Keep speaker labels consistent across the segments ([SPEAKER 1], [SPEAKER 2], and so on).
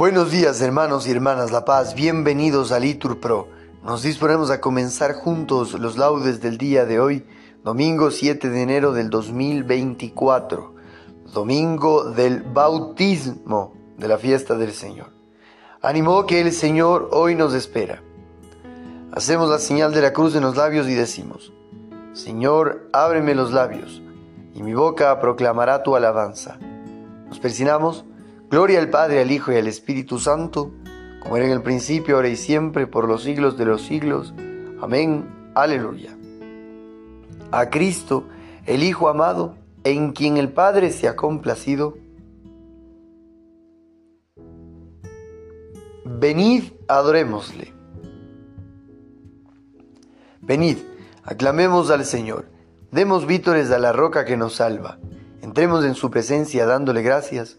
[SPEAKER 1] Buenos días hermanos y hermanas La Paz, bienvenidos a Litur Pro. Nos disponemos a comenzar juntos los laudes del día de hoy, domingo 7 de enero del 2024, domingo del bautismo de la fiesta del Señor. Ánimo que el Señor hoy nos espera. Hacemos la señal de la cruz en los labios y decimos, Señor, ábreme los labios, y mi boca proclamará tu alabanza. Nos persinamos Gloria al Padre, al Hijo y al Espíritu Santo, como era en el principio, ahora y siempre, por los siglos de los siglos. Amén. Aleluya. A Cristo, el Hijo amado, en quien el Padre se ha complacido. Venid, adorémosle. Venid, aclamemos al Señor, demos vítores a la roca que nos salva, entremos en su presencia dándole gracias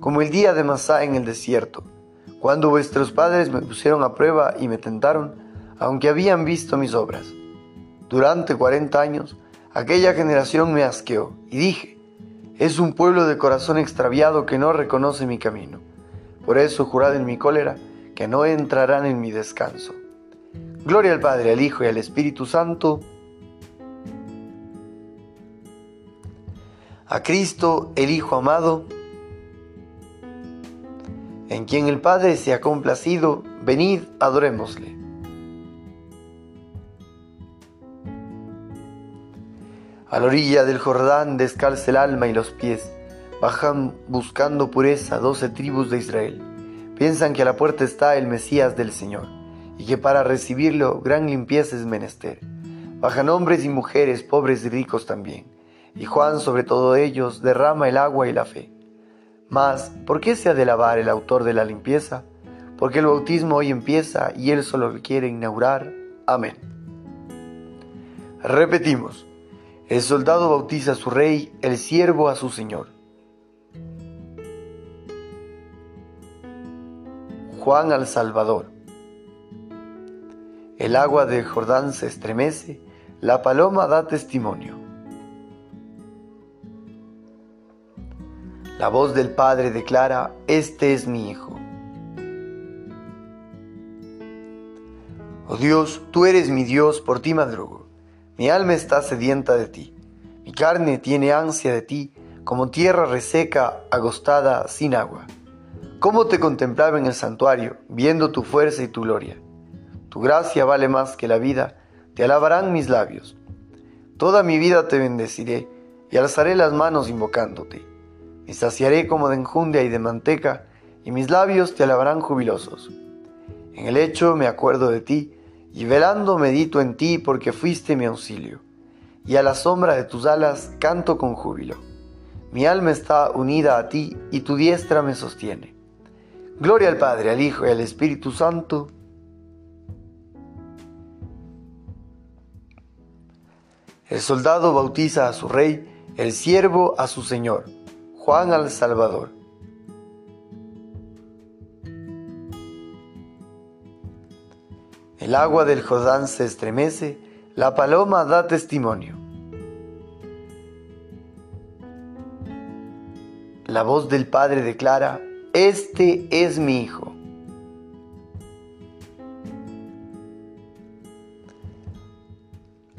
[SPEAKER 1] como el día de Masá en el desierto, cuando vuestros padres me pusieron a prueba y me tentaron, aunque habían visto mis obras. Durante cuarenta años, aquella generación me asqueó, y dije, es un pueblo de corazón extraviado que no reconoce mi camino. Por eso jurad en mi cólera que no entrarán en mi descanso. Gloria al Padre, al Hijo y al Espíritu Santo. A Cristo, el Hijo amado, en quien el Padre se ha complacido, venid, adorémosle. A la orilla del Jordán descalza el alma y los pies, bajan buscando pureza doce tribus de Israel. Piensan que a la puerta está el Mesías del Señor, y que para recibirlo gran limpieza es menester. Bajan hombres y mujeres, pobres y ricos también, y Juan sobre todo ellos derrama el agua y la fe. Mas, ¿por qué se ha de lavar el autor de la limpieza? Porque el bautismo hoy empieza y él solo quiere inaugurar. Amén. Repetimos, el soldado bautiza a su rey, el siervo a su señor. Juan al Salvador. El agua del Jordán se estremece, la paloma da testimonio. La voz del Padre declara, Este es mi Hijo. Oh Dios, tú eres mi Dios, por ti madrugo. Mi alma está sedienta de ti. Mi carne tiene ansia de ti, como tierra reseca, agostada, sin agua. ¿Cómo te contemplaba en el santuario, viendo tu fuerza y tu gloria? Tu gracia vale más que la vida, te alabarán mis labios. Toda mi vida te bendeciré y alzaré las manos invocándote. Me saciaré como de enjundia y de manteca, y mis labios te alabarán jubilosos. En el hecho me acuerdo de ti, y velando medito en ti porque fuiste mi auxilio, y a la sombra de tus alas canto con júbilo. Mi alma está unida a ti, y tu diestra me sostiene. Gloria al Padre, al Hijo y al Espíritu Santo. El soldado bautiza a su rey, el siervo a su señor. Juan al Salvador. El agua del Jordán se estremece, la paloma da testimonio. La voz del Padre declara, Este es mi Hijo.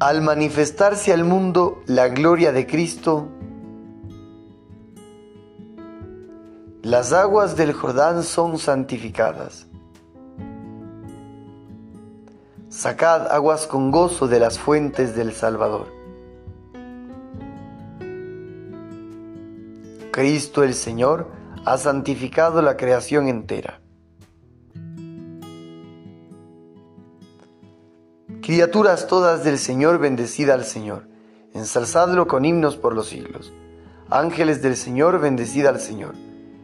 [SPEAKER 1] Al manifestarse al mundo la gloria de Cristo, Las aguas del Jordán son santificadas. Sacad aguas con gozo de las fuentes del Salvador. Cristo el Señor ha santificado la creación entera. Criaturas todas del Señor, bendecida al Señor, ensalzadlo con himnos por los siglos. Ángeles del Señor, bendecida al Señor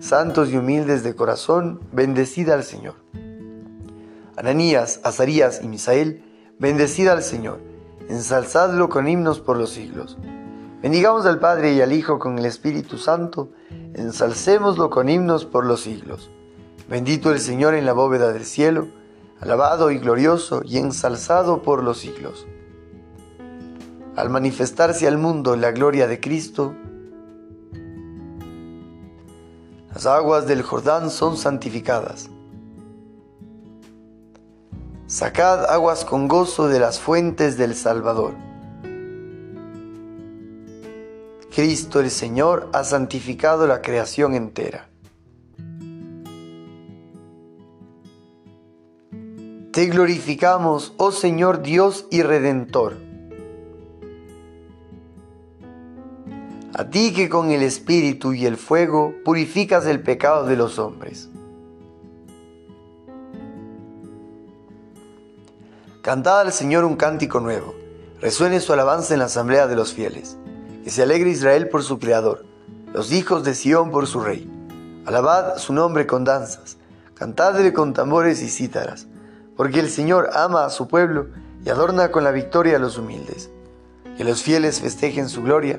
[SPEAKER 1] Santos y humildes de corazón, bendecida al Señor. Ananías, Azarías y Misael, bendecida al Señor ensalzadlo con himnos por los siglos. Bendigamos al Padre y al Hijo con el Espíritu Santo, ensalcémoslo con himnos por los siglos. Bendito el Señor en la bóveda del cielo, alabado y glorioso y ensalzado por los siglos. Al manifestarse al mundo la gloria de Cristo, las aguas del Jordán son santificadas Sacad aguas con gozo de las fuentes del Salvador. Cristo el Señor ha santificado la creación entera. Te glorificamos, oh Señor Dios y Redentor. Ti que con el Espíritu y el fuego purificas el pecado de los hombres. Cantad al Señor un cántico nuevo, resuene su alabanza en la asamblea de los fieles, que se alegre Israel por su Creador, los hijos de Sión por su Rey. Alabad su nombre con danzas, cantadle con tambores y cítaras, porque el Señor ama a su pueblo y adorna con la victoria a los humildes. Que los fieles festejen su gloria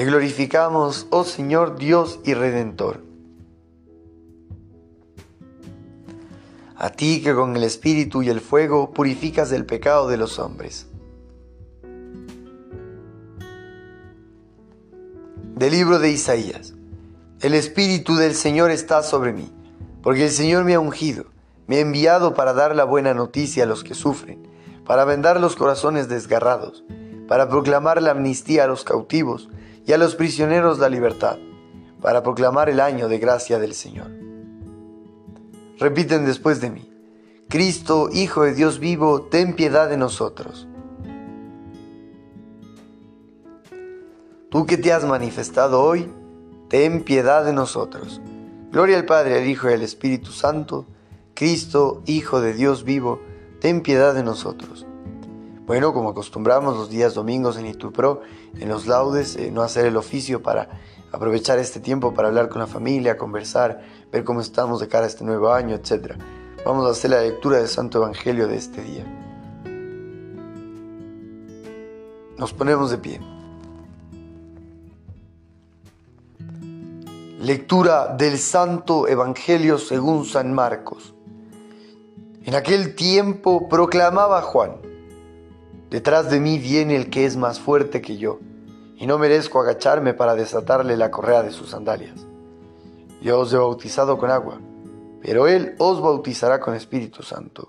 [SPEAKER 1] Te glorificamos, oh Señor Dios y Redentor. a ti que con el Espíritu y el fuego purificas el pecado de los hombres. Del libro de Isaías. El Espíritu del Señor está sobre mí, porque el Señor me ha ungido, me ha enviado para dar la buena noticia a los que sufren, para vendar los corazones desgarrados, para proclamar la amnistía a los cautivos y a los prisioneros la libertad, para proclamar el año de gracia del Señor repiten después de mí. Cristo, Hijo de Dios vivo, ten piedad de nosotros. Tú que te has manifestado hoy, ten piedad de nosotros. Gloria al Padre, al Hijo y al Espíritu Santo. Cristo, Hijo de Dios vivo, ten piedad de nosotros. Bueno, como acostumbramos los días domingos en Itupro, en los laudes, eh, no hacer el oficio para aprovechar este tiempo para hablar con la familia, conversar, ver cómo estamos de cara a este nuevo año, etc. Vamos a hacer la lectura del Santo Evangelio de este día. Nos ponemos de pie. Lectura del Santo Evangelio según San Marcos. En aquel tiempo proclamaba Juan, detrás de mí viene el que es más fuerte que yo, y no merezco agacharme para desatarle la correa de sus sandalias. Yo os he bautizado con agua, pero Él os bautizará con Espíritu Santo.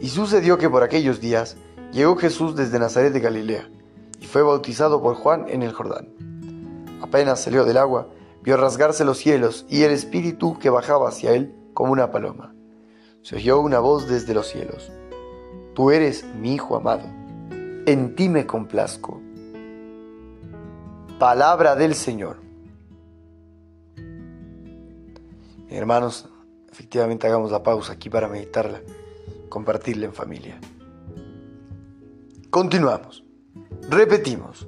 [SPEAKER 1] Y sucedió que por aquellos días llegó Jesús desde Nazaret de Galilea y fue bautizado por Juan en el Jordán. Apenas salió del agua, vio rasgarse los cielos y el Espíritu que bajaba hacia él como una paloma. Se oyó una voz desde los cielos. Tú eres mi Hijo amado, en ti me complazco. Palabra del Señor. Hermanos, efectivamente hagamos la pausa aquí para meditarla, compartirla en familia. Continuamos. Repetimos.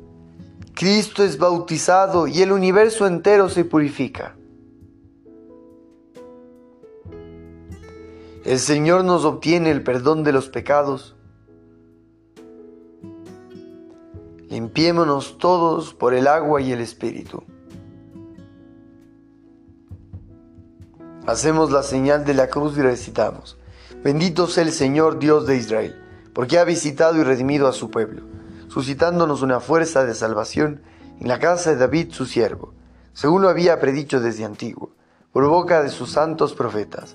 [SPEAKER 1] Cristo es bautizado y el universo entero se purifica. El Señor nos obtiene el perdón de los pecados. Limpiémonos todos por el agua y el Espíritu. Hacemos la señal de la cruz y recitamos, bendito sea el Señor Dios de Israel, porque ha visitado y redimido a su pueblo, suscitándonos una fuerza de salvación en la casa de David su siervo, según lo había predicho desde antiguo, por boca de sus santos profetas.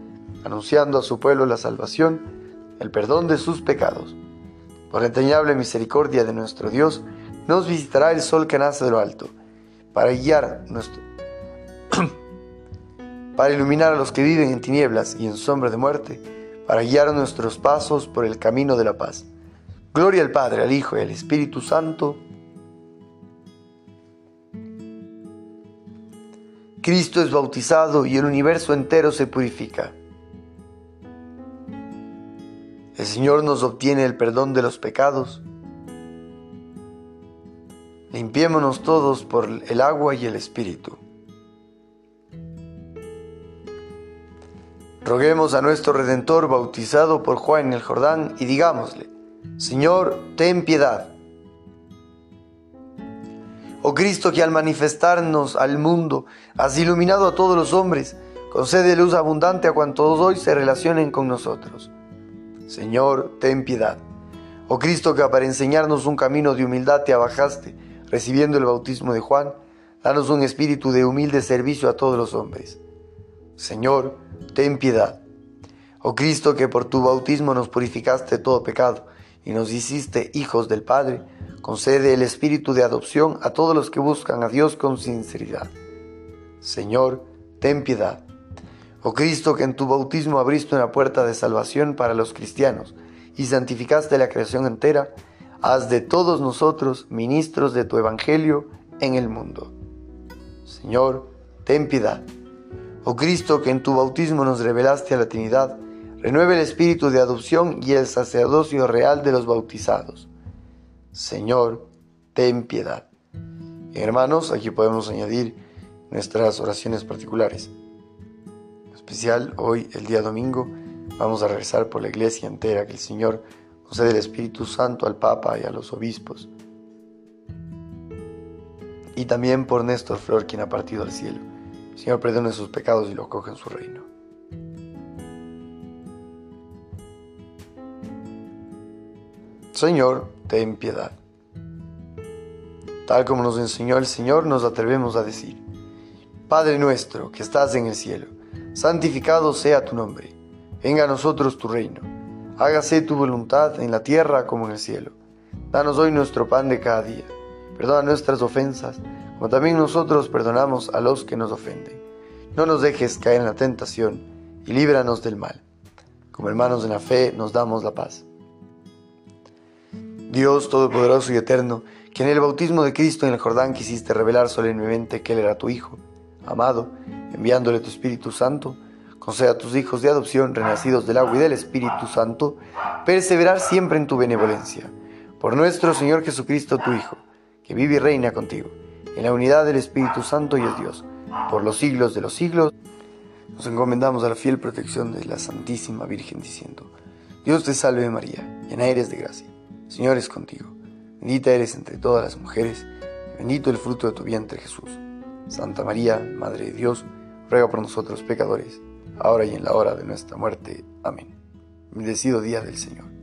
[SPEAKER 1] anunciando a su pueblo la salvación, el perdón de sus pecados. Por la entrañable misericordia de nuestro Dios, nos visitará el sol que nace de lo alto, para guiar nuestro para iluminar a los que viven en tinieblas y en sombra de muerte, para guiar nuestros pasos por el camino de la paz. Gloria al Padre, al Hijo y al Espíritu Santo. Cristo es bautizado y el universo entero se purifica. El Señor nos obtiene el perdón de los pecados. Limpiémonos todos por el agua y el Espíritu. Roguemos a nuestro Redentor bautizado por Juan en el Jordán y digámosle, Señor, ten piedad. Oh Cristo que al manifestarnos al mundo has iluminado a todos los hombres, concede luz abundante a cuantos hoy se relacionen con nosotros. Señor, ten piedad. Oh Cristo que para enseñarnos un camino de humildad te abajaste, recibiendo el bautismo de Juan, danos un espíritu de humilde servicio a todos los hombres. Señor, ten piedad. Oh Cristo, que por tu bautismo nos purificaste todo pecado y nos hiciste hijos del Padre, concede el espíritu de adopción a todos los que buscan a Dios con sinceridad. Señor, ten piedad. Oh Cristo, que en tu bautismo abriste una puerta de salvación para los cristianos y santificaste la creación entera, haz de todos nosotros ministros de tu Evangelio en el mundo. Señor, ten piedad. Oh Cristo, que en tu bautismo nos revelaste a la Trinidad, renueve el espíritu de adopción y el sacerdocio real de los bautizados. Señor, ten piedad. Hermanos, aquí podemos añadir nuestras oraciones particulares. Hoy, el día domingo, vamos a rezar por la iglesia entera, que el Señor concede el Espíritu Santo al Papa y a los obispos. Y también por Néstor Flor, quien ha partido al cielo Señor, perdone sus pecados y los coge en su reino. Señor, ten piedad. Tal como nos enseñó el Señor, nos atrevemos a decir, Padre nuestro que estás en el cielo, santificado sea tu nombre, venga a nosotros tu reino, hágase tu voluntad en la tierra como en el cielo. Danos hoy nuestro pan de cada día, perdona nuestras ofensas, como también nosotros perdonamos a los que nos ofenden. No nos dejes caer en la tentación y líbranos del mal. Como hermanos en la fe nos damos la paz. Dios Todopoderoso y Eterno, que en el bautismo de Cristo en el Jordán quisiste revelar solemnemente que Él era tu Hijo, amado, enviándole tu Espíritu Santo, conceda a tus hijos de adopción, renacidos del agua y del Espíritu Santo, perseverar siempre en tu benevolencia. Por nuestro Señor Jesucristo, tu Hijo, que vive y reina contigo en la unidad del Espíritu Santo y es Dios, por los siglos de los siglos. Nos encomendamos a la fiel protección de la Santísima Virgen diciendo, Dios te salve María, llena eres de gracia. Señor es contigo. Bendita eres entre todas las mujeres, y bendito el fruto de tu vientre Jesús. Santa María, Madre de Dios, ruega por nosotros pecadores, ahora y en la hora de nuestra muerte. Amén. Bendecido día del Señor.